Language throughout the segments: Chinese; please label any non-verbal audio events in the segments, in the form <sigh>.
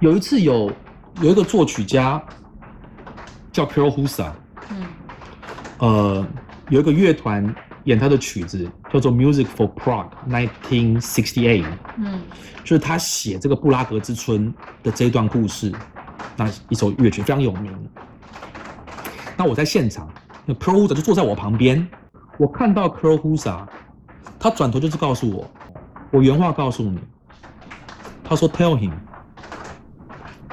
有一次有有一个作曲家叫 Karol Husa，嗯呃，有一个乐团演他的曲子叫做 Music for Prague 1968，嗯就是他写这个布拉格之春的这一段故事，那一首乐曲非常有名。那我在现场，那 Pro Husa 就坐在我旁边，我看到 Pro Husa，他转头就是告诉我，我原话告诉你，他说 Tell him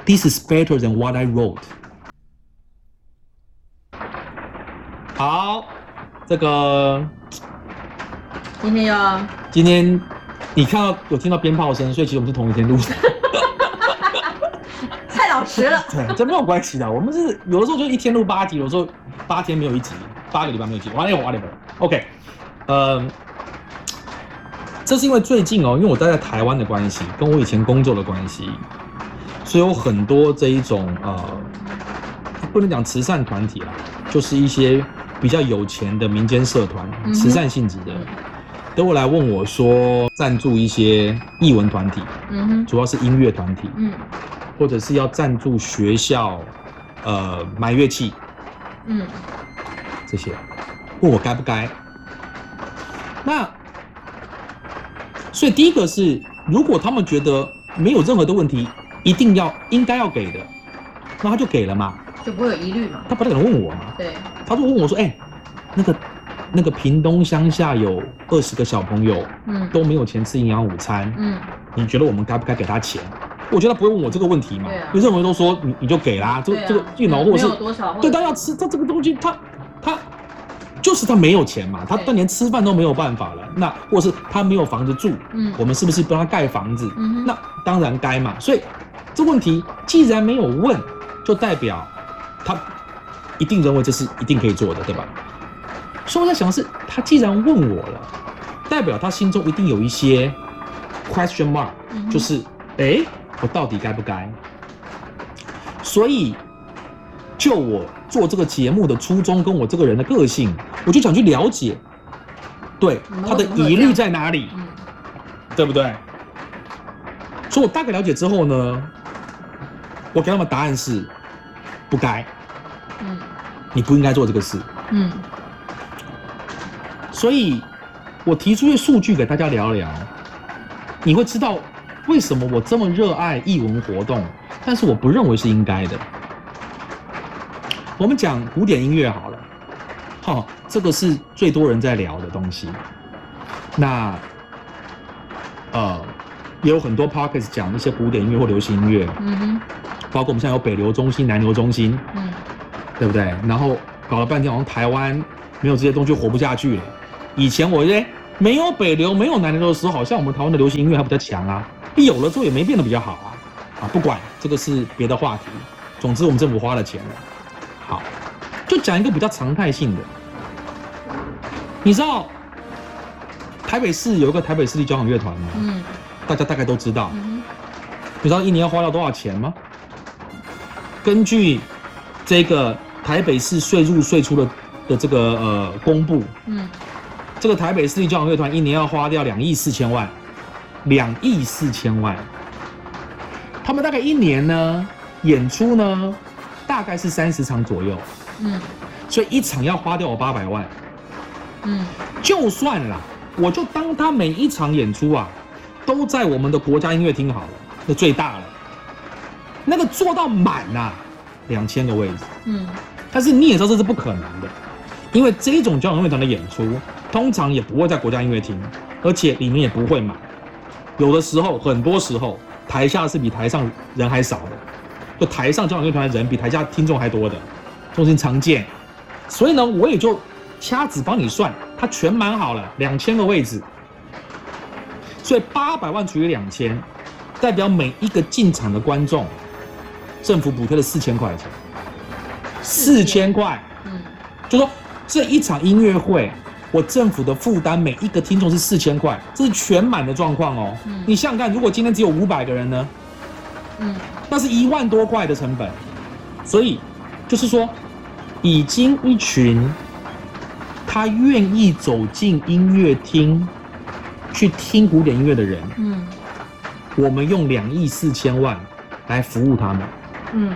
this is better than what I wrote。好，这个今天要今天你看到有听到鞭炮声，所以其实我们是同一天录的。<laughs> 太老实了。<laughs> 对，这没有关系的。我们是有的时候就一天录八集，有的时候八天没有一集，八个礼拜没有一集。OK，呃，这是因为最近哦，因为我待在台湾的关系，跟我以前工作的关系，所以有很多这一种呃，不能讲慈善团体啦，就是一些比较有钱的民间社团，慈善性质的，都会来问我说赞助一些艺文团体，嗯哼，主要是音乐团体。嗯。或者是要赞助学校，呃，买乐器嗯。这些，问我该不该？那，所以第一个是，如果他们觉得没有任何的问题，一定要应该要给的，那他就给了嘛，就不会有疑虑嘛。他不太可能问我嘛，对，他就问我说，哎、那个那个屏东乡下有二十个小朋友嗯。都没有钱吃营养午餐，嗯。你觉得我们该不该给他钱？我觉得他不会问我这个问题嘛，对啊。因为任何人都说你你就给啦，这个、啊这个一脑嗯或者是有多少，对者他要吃他这个东西，他他就是他没有钱嘛，他对。他连吃饭都没有办法了，那或是他没有房子住，嗯。我们是不是帮他盖房子？嗯那当然该嘛。所以这问题既然没有问，就代表他一定认为这是一定可以做的，对吧？所以我在想的是，他既然问我了，代表他心中一定有一些 question mark，嗯就是哎、诶我到底该不该？所以，就我做这个节目的初衷跟我这个人的个性，我就想去了解，对他的疑虑在哪里，嗯对不对？所以我大概了解之后呢，我给他们答案是不该，嗯。你不应该做这个事。嗯。所以，我提出一些数据给大家聊聊，你会知道为什么我这么热爱艺文活动，但是我不认为是应该的。我们讲古典音乐好了，哈、这个是最多人在聊的东西。那，呃，也有很多 p o c k e t 讲一些古典音乐或流行音乐，嗯哼包括我们现在有北流中心、南流中心，嗯对不对？然后搞了半天，好像台湾没有这些东西就活不下去了。以前我觉得没有北流、没有南流的时候，好像我们台湾的流行音乐还比较强啊。一有了之后也没变得比较好啊。啊，不管这个是别的话题。总之，我们政府花了钱了。好，就讲一个比较常态性的。你知道台北市有一个台北市立交响乐团吗？嗯大家大概都知道。嗯你知道一年要花掉多少钱吗？根据这个台北市税入税出的的这个呃公布，嗯这个台北市立交响乐团一年要花掉两亿四千万，两亿四千万。他们大概一年呢演出呢大概是三十场左右，嗯所以一场要花掉我八百万。嗯就算啦，我就当他每一场演出啊，都在我们的国家音乐厅好了，那最大了，那个做到满呐、两千个位置。嗯但是你也知道这是不可能的，因为这种交响乐团的演出通常也不会在国家音乐厅，而且里面也不会满。有的时候，很多时候台下是比台上人还少的，就台上交响乐团的人比台下听众还多的，这种情常见。所以呢，我也就掐指帮你算，它全满好了，两千个位置，所以八百万除以两千，代表每一个进场的观众，政府补贴了四千块钱。四千块，嗯就说这一场音乐会，我政府的负担每一个听众是四千块，这是全满的状况哦。嗯。你想想看，如果今天只有五百个人呢，嗯。那是一万多块的成本，所以就是说，已经一群他愿意走进音乐厅去听古典音乐的人，嗯。我们用两亿四千万来服务他们，嗯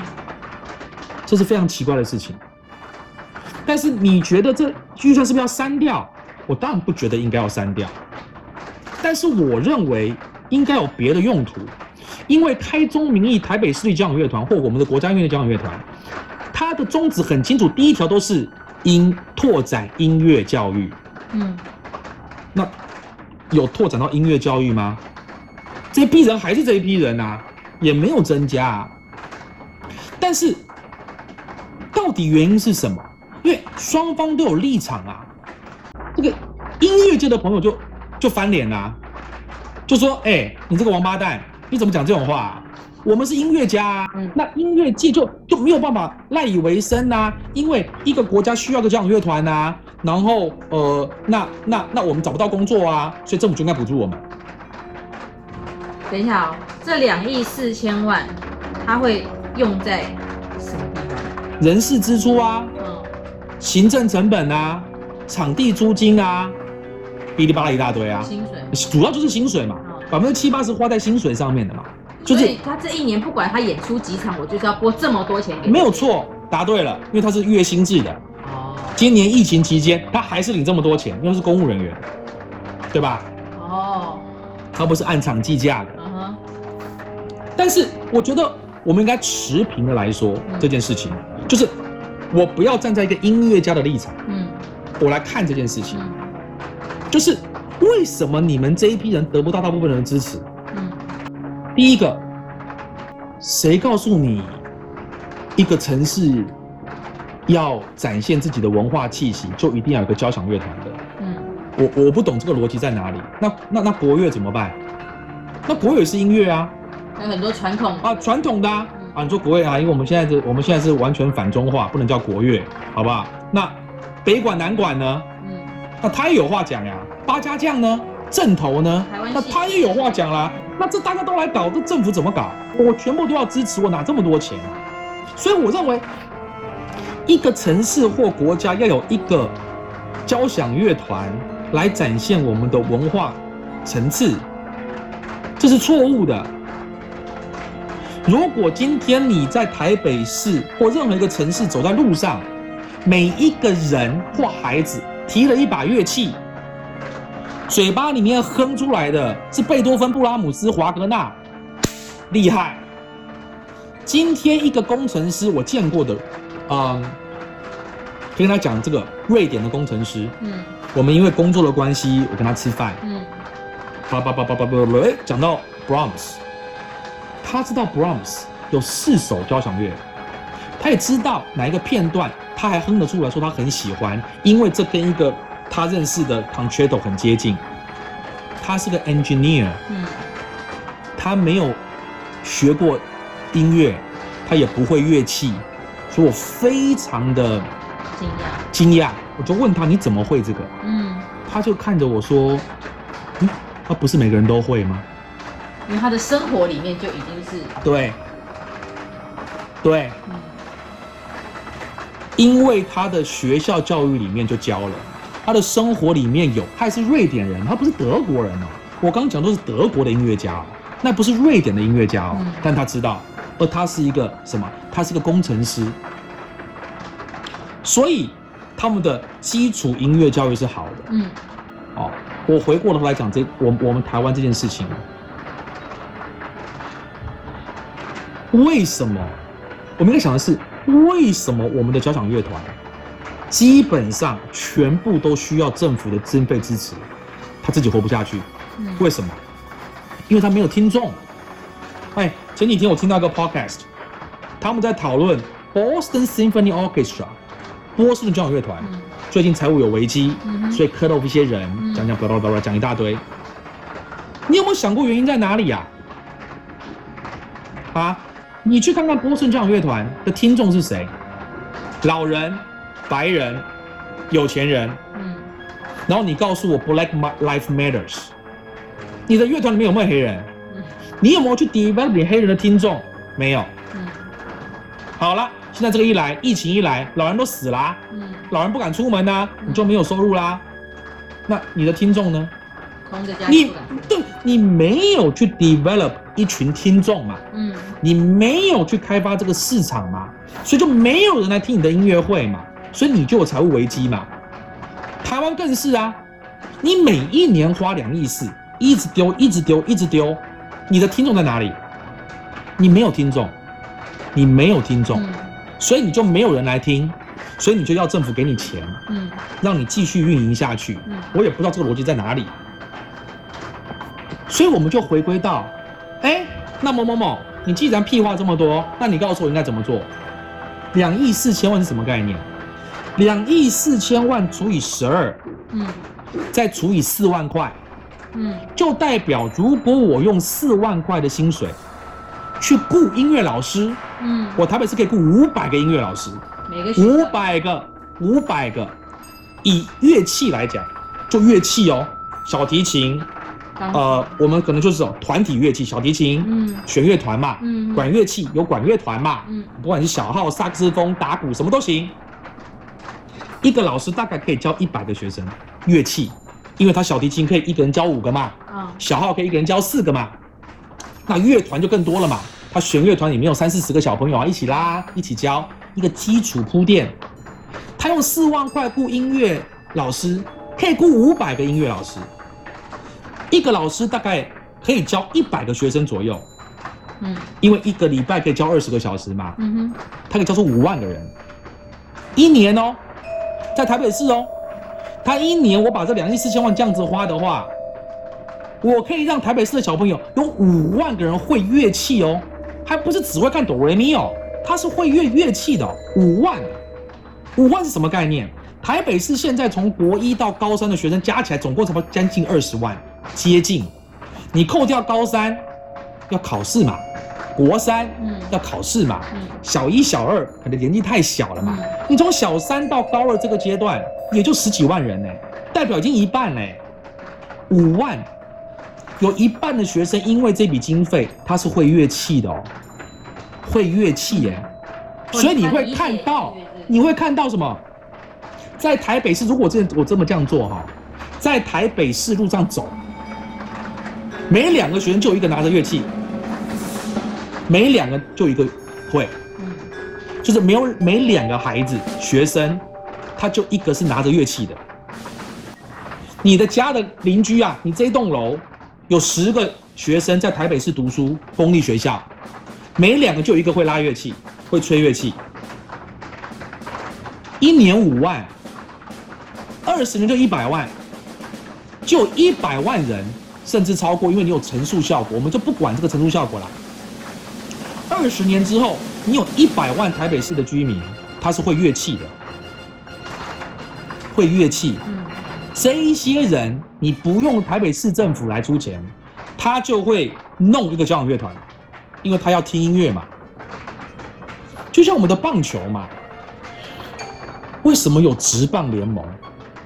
这是非常奇怪的事情。但是你觉得这预算是不是要删掉？我当然不觉得应该要删掉，但是我认为应该有别的用途，因为开宗明义，台北市立交响乐团或我们的国家音乐交响乐团，它的宗旨很清楚，第一条都是音拓展音乐教育。嗯那有拓展到音乐教育吗？这批人还是这一批人啊，也没有增加、啊。但是到底原因是什么？因为双方都有立场啊。这个音乐界的朋友就就翻脸啦、就说：“哎、你这个王八蛋，你怎么讲这种话、啊？我们是音乐家那音乐界就就没有办法赖以为生呐、因为一个国家需要个交响乐团呐，然后呃，那那那我们找不到工作啊，所以政府就应该补助我们。等一下哦，这两亿四千万，他会用在什么地方？人事支出啊，嗯行政成本啊，场地租金啊，哔哩吧啦一大堆啊，薪水。主要就是薪水嘛，嗯百分之七八十花在薪水上面的嘛，就是所以他这一年不管他演出几场，我就是要拨这么多钱给你没有。错，答对了，因为他是月薪制的。哦今年疫情期间，他还是领这么多钱，因为是公务人员，对吧？哦，他不是按场计价的。嗯哼，但是我觉得我们应该持平的来说嗯这件事情，就是我不要站在一个音乐家的立场，嗯我来看这件事情，嗯就是为什么你们这一批人得不到大部分人的支持？嗯第一个，谁告诉你一个城市要展现自己的文化气息，就一定要有个交响乐团的？嗯我我不懂这个逻辑在哪里。那那那国乐怎么办？那国乐也是音乐啊，还有很多传统啊，传统的啊你说国乐啊，因为我们现在是，我们现在是完全反中化，不能叫国乐，好不好？那北管南管呢？嗯那他也有话讲呀。八家将呢？正头呢台湾？那他也有话讲啦。那这大家都来搞，这政府怎么搞？我全部都要支持，我哪这么多钱啊？所以我认为，一个城市或国家要有一个交响乐团来展现我们的文化层次，这是错误的。如果今天你在台北市或任何一个城市走在路上，每一个人或孩子提了一把乐器，嘴巴里面哼出来的是贝多芬、布拉姆斯、华格纳，厉害。今天一个工程师我见过的，嗯，跟他讲这个瑞典的工程师，嗯。我们因为工作的关系，我跟他吃饭，嗯。叭叭叭叭叭叭叭，哎，讲到 Brahms，他知道 Brahms 有四首交响乐，他也知道哪一个片段，他还哼得出来，说他很喜欢，因为这跟一个他认识的 concerto 很接近。他是个 engineer，嗯他没有学过音乐，他也不会乐器，所以我非常的惊讶惊讶。我就问他你怎么会这个？嗯，他就看着我说，嗯，他不是每个人都会吗？因为他的生活里面就已经是对，对，嗯因为他的学校教育里面就教了，他的生活里面有，他也是瑞典人，他不是德国人哦。我刚刚讲都是德国的音乐家哦，那不是瑞典的音乐家哦，嗯。但他知道，而他是一个什么？他是个工程师，所以他们的基础音乐教育是好的。嗯。哦，我回过头来讲这我我们台湾这件事情，为什么？我们应该想的是，为什么我们的交响乐团基本上全部都需要政府的经费支持，他自己活不下去？嗯为什么？因为他没有听众。哎，前几天我听到一个 podcast，他们在讨论 Boston Symphony Orchestra，波士顿交响乐团。嗯最近财务有危机，所以 cut off 一些人，嗯讲讲巴拉巴拉讲一大堆。你有没有想过原因在哪里呀、啊？你去看看波士顿交响乐团的听众是谁？老人、白人、有钱人。嗯然后你告诉我 Black Life Matters，你的乐团里面有没有黑人？嗯你有没有去 develop 你黑人的听众？没有。嗯好了，现在这个一来，疫情一来，老人都死啦、嗯，老人不敢出门呐、嗯你就没有收入啦。那你的听众呢？空着家你。对你没有去 develop 一群听众嘛，嗯你没有去开发这个市场嘛，所以就没有人来听你的音乐会嘛，所以你就有财务危机嘛。台湾更是啊，你每一年花两亿四，一直丢，一直丢，一直丢，你的听众在哪里？你没有听众，你没有听众，嗯所以你就没有人来听，所以你就要政府给你钱，嗯让你继续运营下去。嗯我也不知道这个逻辑在哪里，所以我们就回归到，哎，那某某某，你既然屁话这么多，那你告诉我应该怎么做？两亿四千万是什么概念？两亿四千万除以十二，嗯再除以四万块，嗯就代表如果我用四万块的薪水去雇音乐老师，嗯，我台北市可以雇五百个音乐老师，每个五百个，五百个。以乐器来讲，就乐器哦，小提琴，当呃，我们可能就是哦团体乐器，小提琴，嗯弦乐团嘛，嗯管乐器有管乐团嘛，嗯不管是小号、萨克斯风、打鼓，什么都行。一个老师大概可以教一百个学生乐器，因为他小提琴可以一个人教五个嘛，啊小号可以一个人教四个嘛，那乐团就更多了嘛。他弦乐团里面有三四十个小朋友啊，一起拉，一起教，一个基础铺垫。他用四万块雇音乐老师，可以雇五百个音乐老师，一个老师大概可以教一百个学生左右，嗯。因为一个礼拜可以教二十个小时嘛，嗯哼。他可以教出五万个人，一年哦，在台北市哦，他一年我把这两亿四千万这样子花的话，我可以让台北市的小朋友有五万个人会乐器哦，还不是只会看哆来咪哦，他是会乐乐器的哦、五万，五万是什么概念？台北市现在从国一到高三的学生加起来总共才不将近二十万，接近，你扣掉高三要考试嘛，国三嗯。要考试嘛，嗯。小一、小二可能年纪太小了嘛，嗯。你从小三到高二这个阶段，也就十几万人呢，代表已经一半呢，五万，有一半的学生因为这笔经费他是会乐器的哦，会乐器耶，会所以你会看到你会看到什么？在台北市，如果这我这么这样做哈，在台北市路上走，每两个学生就一个拿着乐器，每两个就一个会。就是没有每两个孩子学生，他就一个是拿着乐器的。你的家的邻居啊，你这一栋楼有十个学生在台北市读书，公立学校，每两个就一个会拉乐器，会吹乐器，一年五万，二十年就一百万，就一百万人，甚至超过，因为你有乘数效果，我们就不管这个乘数效果了。二十年之后，你有一百万台北市的居民，他是会乐器的，会乐器。这一些人，你不用台北市政府来出钱，他就会弄一个交响乐团，因为他要听音乐嘛。就像我们的棒球嘛，为什么有职棒联盟？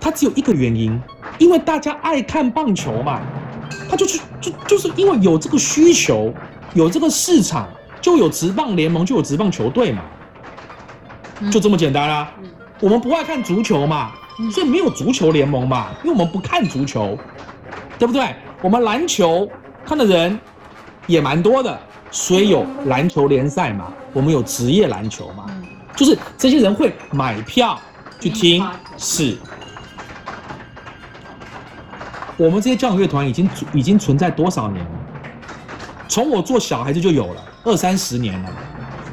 它只有一个原因，因为大家爱看棒球嘛，他就去就就是因为有这个需求，有这个市场，就有职棒联盟，就有职棒球队嘛，嗯。就这么简单啦、嗯。我们不爱看足球嘛，嗯。所以没有足球联盟嘛，因为我们不看足球，对不对？我们篮球看的人也蛮多的，所以有篮球联赛嘛，我们有职业篮球嘛，嗯。就是这些人会买票去听，是。我们这些交响乐团已经已经存在多少年了？从我做小孩子就有了，二三十年了。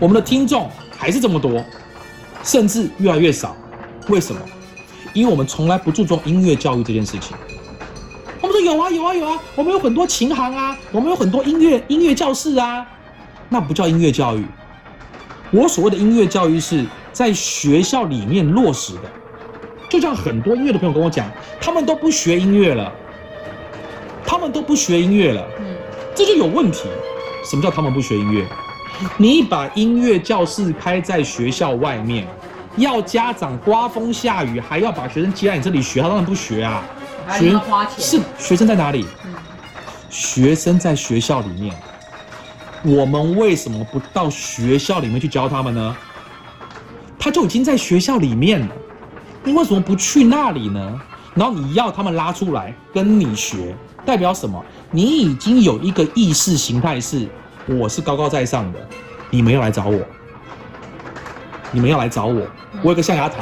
我们的听众还是这么多，甚至越来越少。为什么？因为我们从来不注重音乐教育这件事情。我们说有啊有啊有啊，我们有很多琴行啊，我们有很多音乐音乐教室啊，那不叫音乐教育。我所谓的音乐教育是在学校里面落实的。就像很多音乐的朋友跟我讲，他们都不学音乐了，他们都不学音乐了。嗯这就有问题。什么叫他们不学音乐？你把音乐教室开在学校外面，要家长刮风下雨还要把学生接来你这里学，他当然不学啊。还要花钱是学生在哪里？嗯学生在学校里面。我们为什么不到学校里面去教他们呢？他就已经在学校里面了，你为什么不去那里呢？然后你要他们拉出来跟你学，代表什么？你已经有一个意识形态是我是高高在上的，你们要来找我，你们要来找我，我有个象牙塔，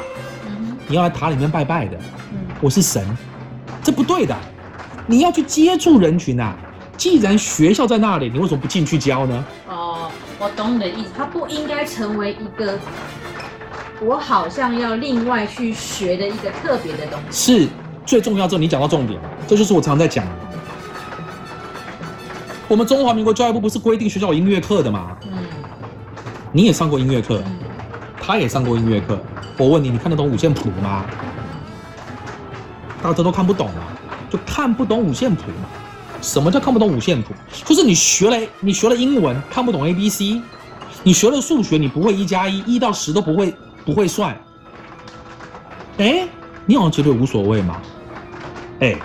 嗯你要来塔里面拜拜的，嗯我是神，这不对的。你要去接触人群啊！既然学校在那里，你为什么不进去教呢？哦，我懂你的意思，它不应该成为一个我好像要另外去学的一个特别的东西。是最重要。这你讲到重点了，这就是我常在讲的。我们中华民国教育部不是规定学校有音乐课的吗？嗯你也上过音乐课，嗯，他也上过音乐课。我问你，你看得懂五线谱吗？大家都看不懂啊，就看不懂五线谱嘛。什么叫看不懂五线谱？就是你学了你学了英文看不懂 A B C，你学了数学你不会一加一，一到十都不会不会算。哎，你好像觉得无所谓嘛？哎，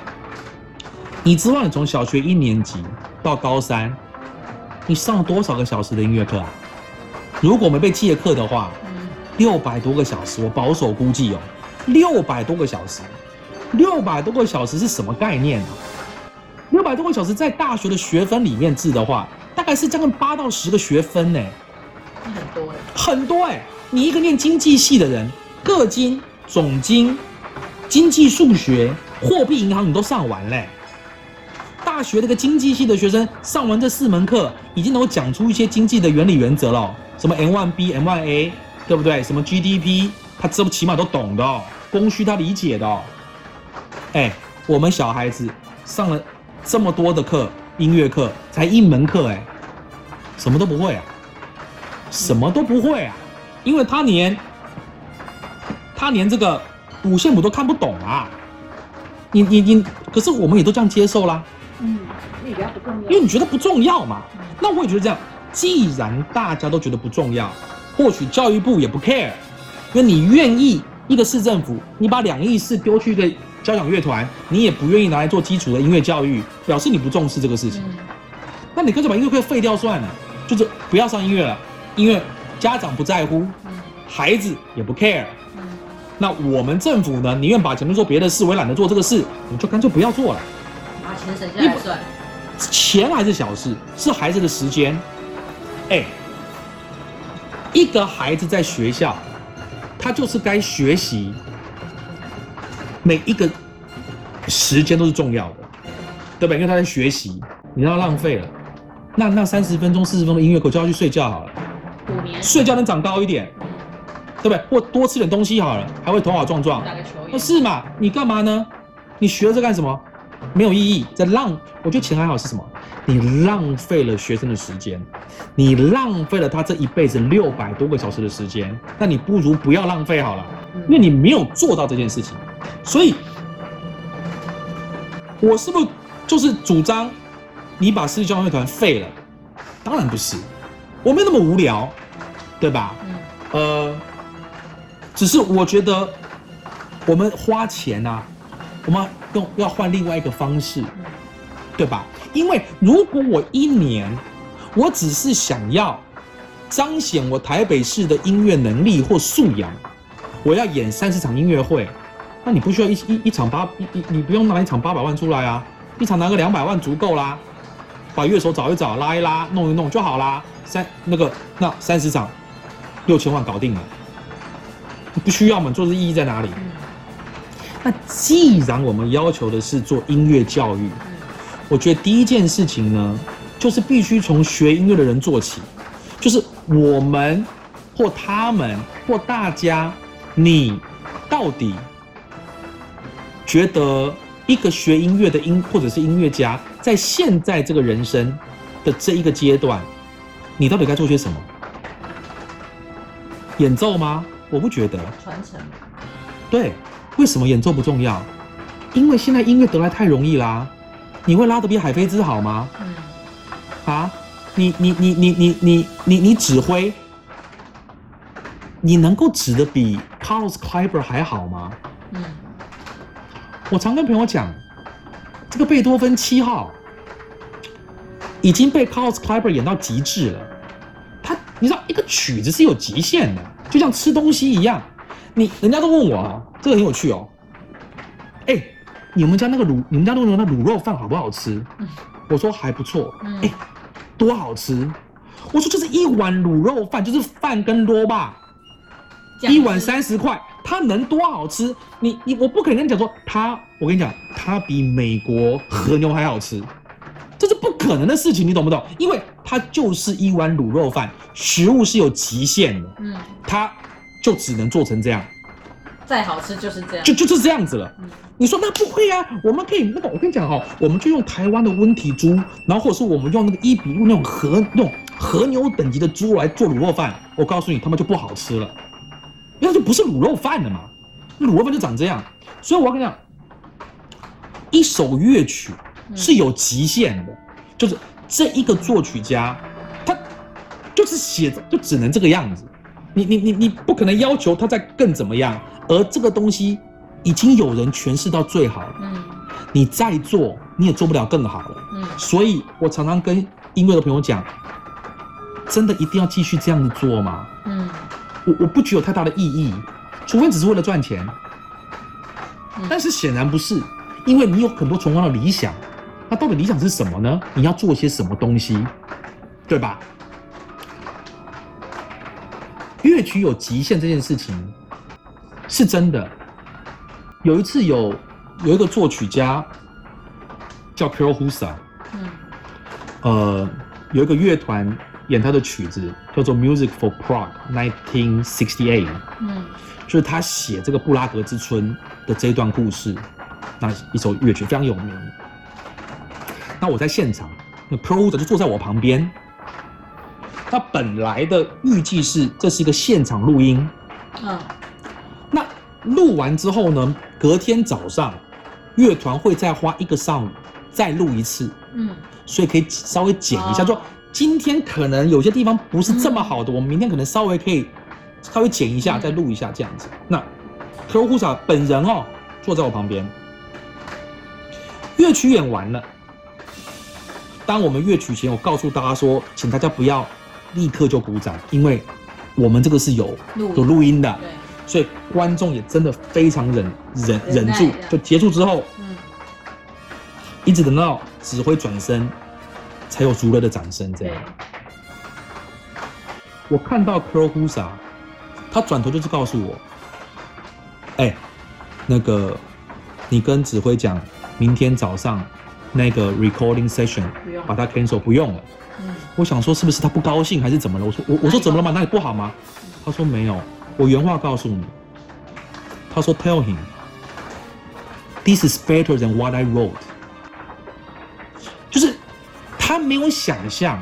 你知道你从小学一年级到高三，你上了多少个小时的音乐课啊？如果没被借课的话，嗯六百多个小时，我保守估计哦，六百多个小时，六百多个小时是什么概念啊？六百多个小时在大学的学分里面制的话，大概是将近八到十个学分呢，那很多了。很多哎。你一个念经济系的人，个经、总经、经济数学、货币银行你都上完嘞。大学那个经济系的学生上完这四门课，已经能够讲出一些经济的原理原则了，什么 M one B、M one A，对不对？什么 GDP，他这起码都懂的哦，供需他理解的哦。哎，我们小孩子上了这么多的课，音乐课才一门课，哎，什么都不会啊，什么都不会啊，因为他连他连这个五线谱都看不懂啊。你你你，可是我们也都这样接受啦。嗯，你觉得不重要。因为你觉得不重要嘛嗯。那我也觉得这样，既然大家都觉得不重要，或许教育部也不 care，因为你愿意一个市政府，你把两亿四丢去一个交响乐团，你也不愿意拿来做基础的音乐教育，表示你不重视这个事情。嗯那你干脆把音乐课废掉算了，就是不要上音乐了，因为家长不在乎，嗯孩子也不 care。嗯，那我们政府呢，宁愿把钱去做别的事，我也懒得做这个事，你就干脆不要做了。把钱省下来算。钱还是小事，是孩子的时间。哎，一个孩子在学校，他就是该学习，每一个时间都是重要的，对吧？因为他在学习，你让他浪费了，那那三十分钟、四十分钟的音乐课就要去睡觉好了，五年。睡觉能长高一点，嗯对不对？或多吃点东西好了，还会头好壮壮。打个球那。是嘛？你干嘛呢？你学了这干什么？没有意义，在浪。我觉得钱还好是什么？你浪费了学生的时间，你浪费了他这一辈子六百多个小时的时间。那你不如不要浪费好了，因为你没有做到这件事情。所以，我是不是就是主张你把私立交响乐团废了？当然不是，我没有那么无聊，对吧？嗯呃，只是我觉得我们花钱啊，我们用要换另外一个方式，对吧？因为如果我一年我只是想要彰显我台北市的音乐能力或素养，我要演三十场音乐会，那你不需要一一一场八一你不用拿一场八百万出来啊，一场拿个两百万足够啦，把乐手找一找，拉一拉，弄一弄就好啦。三那个那三十场六千万搞定了，不需要嘛？做这意义在哪里？那既然我们要求的是做音乐教育，我觉得第一件事情呢，就是必须从学音乐的人做起，就是我们或他们或大家，你到底觉得一个学音乐的音或者是音乐家，在现在这个人生的这一个阶段，你到底该做些什么？演奏吗？我不觉得。传承。对，为什么演奏不重要？因为现在音乐得来太容易啦。你会拉得比海飞兹好吗？嗯啊，你你你你你你你你指挥，你能够指的比 Carlos Kleiber 还好吗？嗯我常跟朋友讲，这个贝多芬七号已经被 Carlos Kleiber 演到极致了。他，你知道，一个曲子是有极限的，就像吃东西一样。你人家都问我啊，这个很有趣哦。哎，你们家那个卤，你们家那个那卤肉饭好不好吃？嗯我说还不错。嗯哎、多好吃！我说就是一碗卤肉饭，就是饭跟萝卜，一碗三十块，它能多好吃？你你我不可能跟你讲说它，我跟你讲，它比美国和牛还好吃，这是不可能的事情，你懂不懂？因为它就是一碗卤肉饭，食物是有极限的，嗯，它就只能做成这样，再好吃就是这样。就就是这样子了。嗯你说那不会啊？我们可以那个，我跟你讲哈、我们就用台湾的温体猪，然后或者是我们用那个伊比路那种和那种和牛等级的猪来做卤肉饭，我告诉你，他们就不好吃了，因为它就不是卤肉饭了嘛，卤肉饭就长这样。所以我要跟你讲，一首乐曲是有极限的，就是这一个作曲家，他就是写着就只能这个样子，你你你你不可能要求他再更怎么样，而这个东西已经有人诠释到最好了，嗯。你再做你也做不了更好了。嗯。所以我常常跟音乐的朋友讲，真的一定要继续这样子做吗？嗯。我我不觉得有太大的意义，除非只是为了赚钱。嗯。但是显然不是，因为你有很多崇高的理想，那到底理想是什么呢？你要做些什么东西，对吧？乐曲有极限这件事情是真的。有一次有有一个作曲家叫 Carol Husa，嗯呃，有一个乐团演他的曲子叫做《Music for Prague 1968》，嗯就是他写这个布拉格之春的这一段故事，那一首乐曲非常有名。那我在现场，那 Pro 就坐在我旁边。那本来的预计是这是一个现场录音，嗯那录完之后呢，隔天早上乐团会再花一个上午再录一次，嗯所以可以稍微剪一下，哦就今天可能有些地方不是这么好的，我们明天可能稍微可以稍微剪一下，嗯再录一下这样子。那 k o h u s a 本人哦坐在我旁边，乐曲演完了。当我们乐曲前，我告诉大家说，请大家不要立刻就鼓掌，因为我们这个是有有录音的，对。所以观众也真的非常忍忍忍住。就结束之后，嗯。一直等到指挥转身，才有足够的掌声。这对。样，我看到 k r o h u s a 他转头就是告诉我，哎、那个你跟指挥讲，明天早上那个 recording session 把它 cancel 不用了。嗯我想说是不是他不高兴还是怎么了？我说我我说怎么了嘛？哪里不好吗？他说没有，我原话告诉你。他说 Tell him this is better than what I wrote。就是他没有想象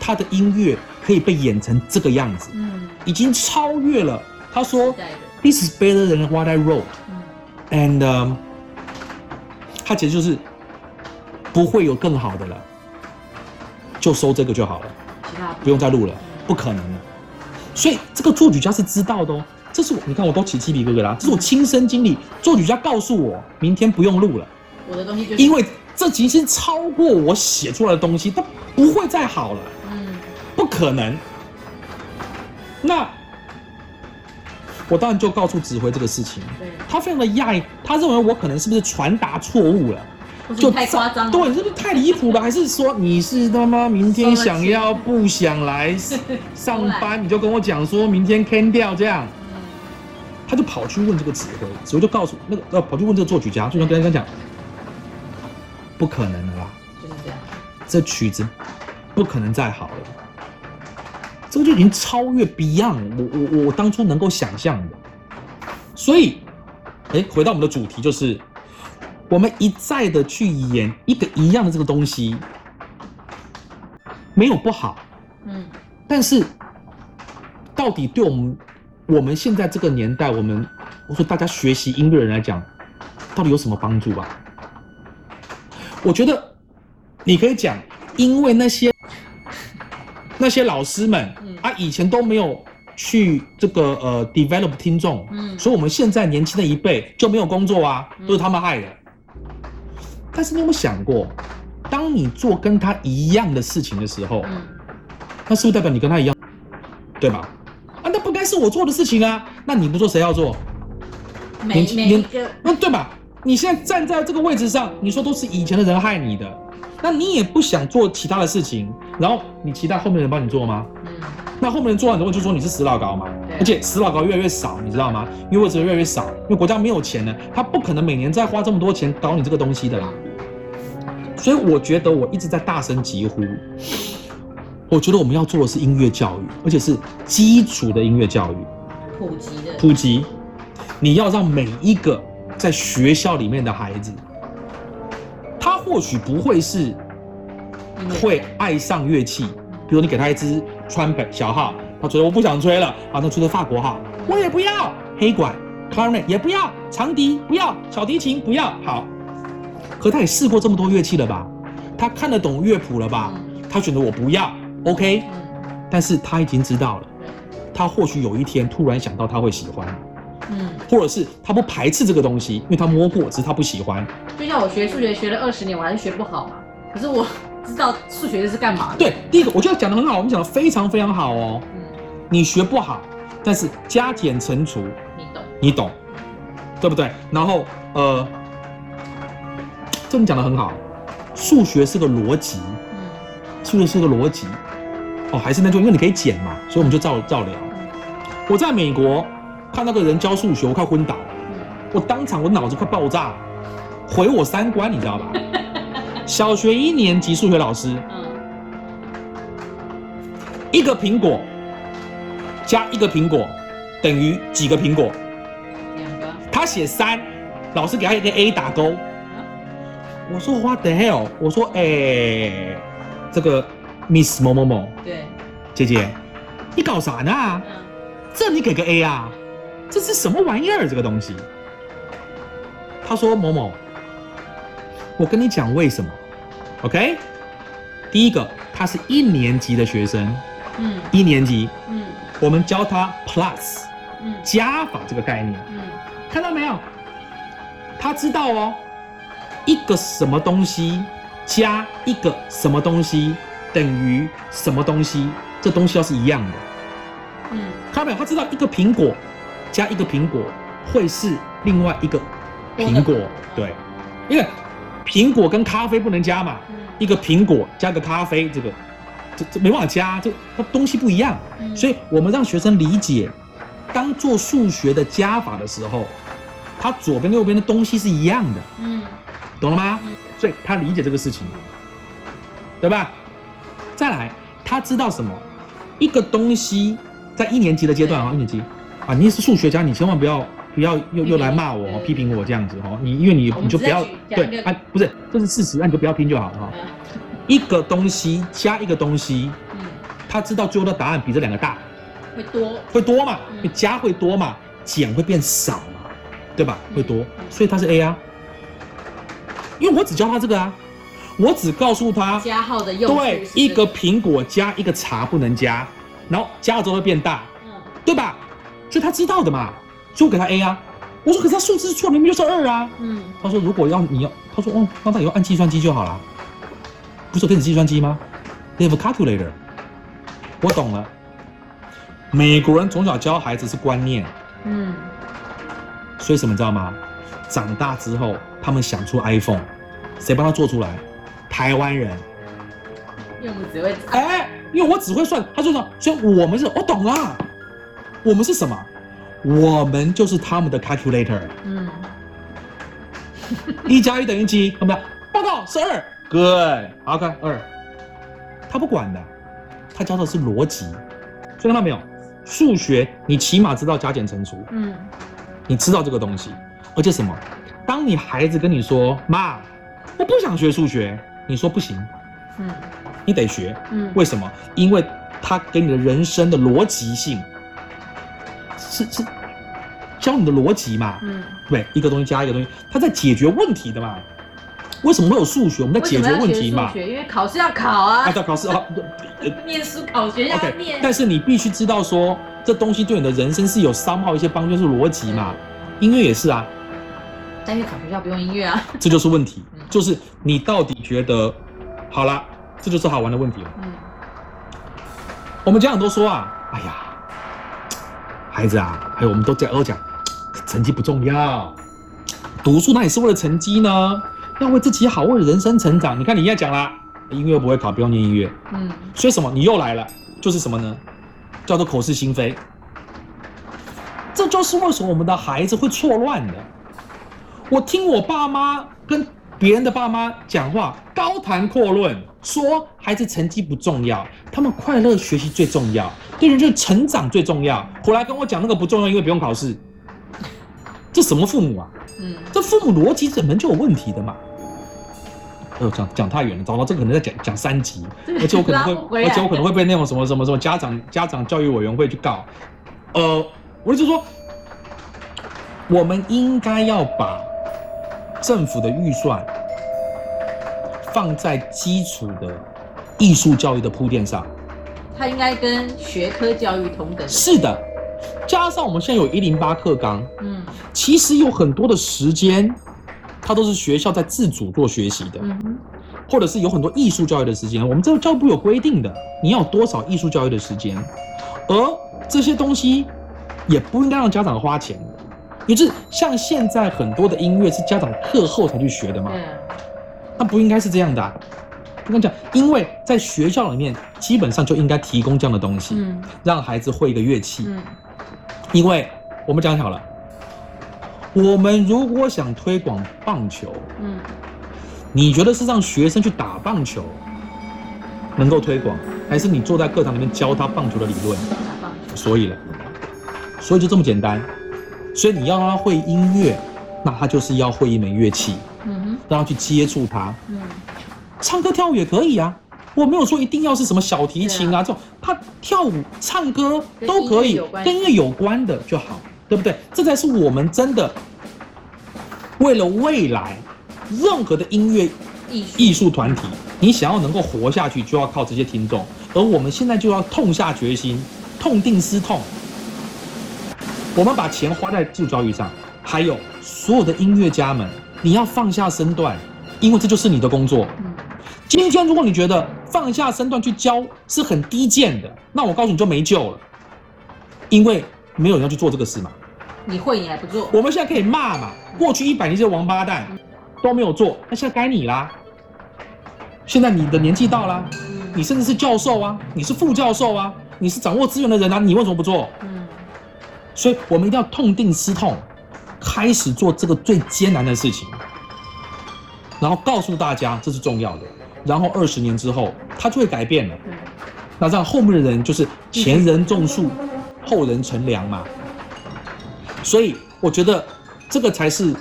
他的音乐可以被演成这个样子，嗯已经超越了。他说 This is better than what I wrote。嗯 And、um, 他其实就是不会有更好的了，就收这个就好了。其他不用再录了，不可能了。所以这个作曲家是知道的哦，这是我，你看我都起鸡皮疙瘩啦，这是我亲身经历。作曲家告诉我，明天不用录了，我的东西就是因为这已经超过我写出来的东西，它不会再好了，嗯不可能。那我当然就告诉指挥这个事情，对，他非常的讶异，他认为我可能是不是传达错误了。或是你太夸张了，对，你是不是太离谱了？还是说你是他妈明天想要不想来 <laughs> 上班，你就跟我讲说明天 can 掉这样？嗯。他就跑去问这个指挥，指挥就告诉那个呃，跑去问这个作曲家，作曲家跟他讲，不可能的啦，就是这样，这曲子不可能再好了，这个就已经超越 Beyond 我我我当初能够想象的，所以，哎，回到我们的主题，就是我们一再的去演一个一样的这个东西，没有不好，嗯但是到底对我们我们现在这个年代，我们我说大家学习音乐人来讲，到底有什么帮助啊？我觉得你可以讲，因为那些那些老师们、嗯啊，以前都没有去这个呃 develop 听众，嗯所以我们现在年轻的一辈就没有工作啊，嗯都是他们害的。但是你有没有想过，当你做跟他一样的事情的时候，嗯那是不是代表你跟他一样，对吧？啊，那不该是我做的事情啊，那你不做谁要做？每每一个那对吧？你现在站在这个位置上，你说都是以前的人害你的，那你也不想做其他的事情，然后你期待后面的人帮你做吗？嗯，那后面人做完之后就说你是死老高嘛，对而且死老高越来越少，你知道吗？因为位置越来越少，因为国家没有钱了，他不可能每年再花这么多钱搞你这个东西的啦。所以我觉得我一直在大声疾呼，我觉得我们要做的是音乐教育，而且是基础的音乐教育普及的，普及。你要让每一个在学校里面的孩子，他或许不会是会爱上乐器，比如你给他一支川北小号，他觉得我不想吹了，啊，那吹的法国号，我也不要，黑管、clarinet 也不要，长笛不要，小提琴不要，好，可他也试过这么多乐器了吧？他看得懂乐谱了吧？嗯他选择我不要，OK，嗯，但是他已经知道了，他或许有一天突然想到他会喜欢，嗯，或者是他不排斥这个东西，因为他摸过，只是他不喜欢。就像我学数学学了二十年，我还是学不好嘛。可是我 <laughs> 知道数学是干嘛的。，对，第一个我觉得讲的很好，我们讲的非常非常好哦。嗯，你学不好，但是加减乘除你懂。你懂，对不对？然后呃，这你讲的很好，数学是个逻辑，嗯数学是个逻辑。哦，还是那句，因为你可以减嘛，所以我们就照照聊。我在美国看到个人教数学，我快昏倒了，嗯我当场我脑子快爆炸了，毁我三观，你知道吧？<laughs> 小学一年级数学老师，嗯一个苹果加一个苹果等于几个苹果？两个。他写三，老师给他一个 A 打勾。我说 What the hell？我说哎、这个 Miss 某某某对。姐姐，你搞啥呢？嗯这你给个 A 啊？这是什么玩意儿？这个东西？他说某某，我跟你讲为什么？OK，第一个，他是一年级的学生，嗯一年级，嗯我们教他 plus 嗯加法这个概念。嗯看到没有？他知道哦，一个什么东西加一个什么东西等于什么东西，这东西要是一样的。嗯看到没有？他知道一个苹果加一个苹果会是另外一个苹果，对，因为苹果跟咖啡不能加嘛，嗯一个苹果加个咖啡，这个这这没办法加，这它东西不一样。嗯所以我们让学生理解，当做数学的加法的时候，它左边右边的东西是一样的，嗯懂了吗嗯？所以他理解这个事情，对吧？再来，他知道什么？一个东西在一年级的阶段啊，一年级啊，你也是数学家，你千万不要不要又又来骂我、对批评我这样子哦，你因为你你就不要对啊，不是，这是事实，那你就不要听就好了哈。嗯一个东西加一个东西，嗯，他知道最后的答案比这两个大。会多。会多嘛，嗯。加会多嘛，减会变少嘛，对吧？嗯。会多，所以他是 A 啊。因为我只教他这个啊，我只告诉他，加号的用对一个苹果加一个茶不能加，然后加了之后会变大，嗯。对吧？所以他知道的嘛，所以我给他 A 啊。我说可是他数字错，明明就是二啊。嗯。他说如果要你要，他说哦，那他以后按计算机就好了，不是有电子计算机吗？They have a calculator。我懂了。美国人从小教孩子是观念，嗯所以什么你知道吗？长大之后，他们想出 iPhone，谁帮他做出来？台湾人。因为我们只会哎，因为我只会算，他就说，所以我们是，我懂了，我们是什么？我们就是他们的 calculator。嗯一加一等于几？有没有？报告是二。Good，好看二。他不管的，他教的是逻辑。所以看到没有？数学你起码知道加减乘除，嗯你知道这个东西，而且什么？当你孩子跟你说妈，我不想学数学，你说不行，嗯你得学。嗯为什么？因为他给你的人生的逻辑性是是教你的逻辑嘛？嗯，对，一个东西加一个东西，它在解决问题的嘛。为什么会有数学？我们在解决问题嘛学因为考试要考啊啊，，对，考试啊 <laughs> 念书考学要，OK。念。但是你必须知道说，这东西对你的人生是有商号一些帮助，就是逻辑嘛。音乐也是啊，但是考学校不用音乐啊。这就是问题 <laughs> 嗯，就是你到底觉得好了，这就是好玩的问题了。嗯我们家长都说啊，哎呀，孩子啊，还有我们都在都讲，成绩不重要，读书那也是为了成绩呢，要为自己好，为了人生成长。你看你现在讲啦，音乐不会考，不用念音乐，嗯，所以什么？你又来了，就是什么呢？叫做口是心非。这就是为什么我们的孩子会错乱的。我听我爸妈跟别人的爸妈讲话，高谈阔论，说孩子成绩不重要，他们快乐学习最重要，对人生成长最重要。回来跟我讲那个不重要，因为不用考试。这什么父母啊？嗯，这父母逻辑怎么就有问题的嘛。呃，讲讲太远了，糟糕，这个可能在讲讲三集，而且我可能会，而且我可能会被那种什么什么什么家长家长教育委员会去告。呃，我就是说，我们应该要把政府的预算放在基础的艺术教育的铺垫上。它应该跟学科教育同等。是的，加上我们现在有一零八课纲，嗯其实有很多的时间，它都是学校在自主做学习的。嗯，或者是有很多艺术教育的时间，我们这个教育部有规定的，你要有多少艺术教育的时间，而这些东西也不应该让家长花钱，也就是像现在很多的音乐是家长课后才去学的嘛，那不应该是这样的、啊。不跟你讲，因为在学校里面基本上就应该提供这样的东西，嗯让孩子会一个乐器。嗯因为我们讲好了，我们如果想推广棒球，嗯，你觉得是让学生去打棒球能够推广，还是你坐在课堂里面教他棒球的理论？所以了，所以就这么简单。所以你要让他会音乐，那他就是要会一门乐器，嗯哼让他去接触它。嗯唱歌跳舞也可以啊，我没有说一定要是什么小提琴对啊这种，他跳舞、唱歌都可以跟音乐有关的就好，对不对？这才是我们真的为了未来，任何的音乐艺术团体，你想要能够活下去，就要靠这些听众。而我们现在就要痛下决心，痛定思痛，我们把钱花在基础教育上，还有所有的音乐家们，你要放下身段，因为这就是你的工作。嗯今天如果你觉得放下身段去教是很低贱的，那我告诉你就没救了，因为没有人要去做这个事嘛。你会你还不做，我们现在可以骂嘛，过去一百年这些王八蛋都没有做，那现在该你啦。现在你的年纪到啦，嗯你甚至是教授啊，你是副教授啊，你是掌握资源的人啊，你为什么不做？嗯所以我们一定要痛定思痛，开始做这个最艰难的事情，然后告诉大家这是重要的，然后二十年之后它就会改变了。对，那让后面的人就是前人种树，后人乘凉嘛。所以我觉得这个才是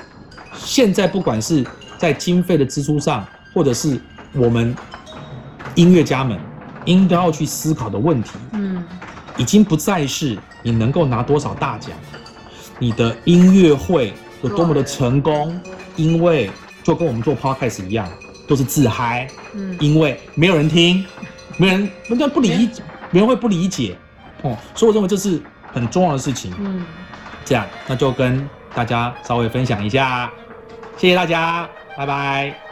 现在不管是在经费的支出上，或者是我们音乐家们应该要去思考的问题，嗯已经不再是你能够拿多少大奖，你的音乐会有多么的成功，因为就跟我们做 podcast 一样，都是自嗨。嗯因为没有人听，没有人，人家不理解，别人会不理解，哦，所以我认为这是很重要的事情。嗯，这样，那就跟大家稍微分享一下，谢谢大家，拜拜。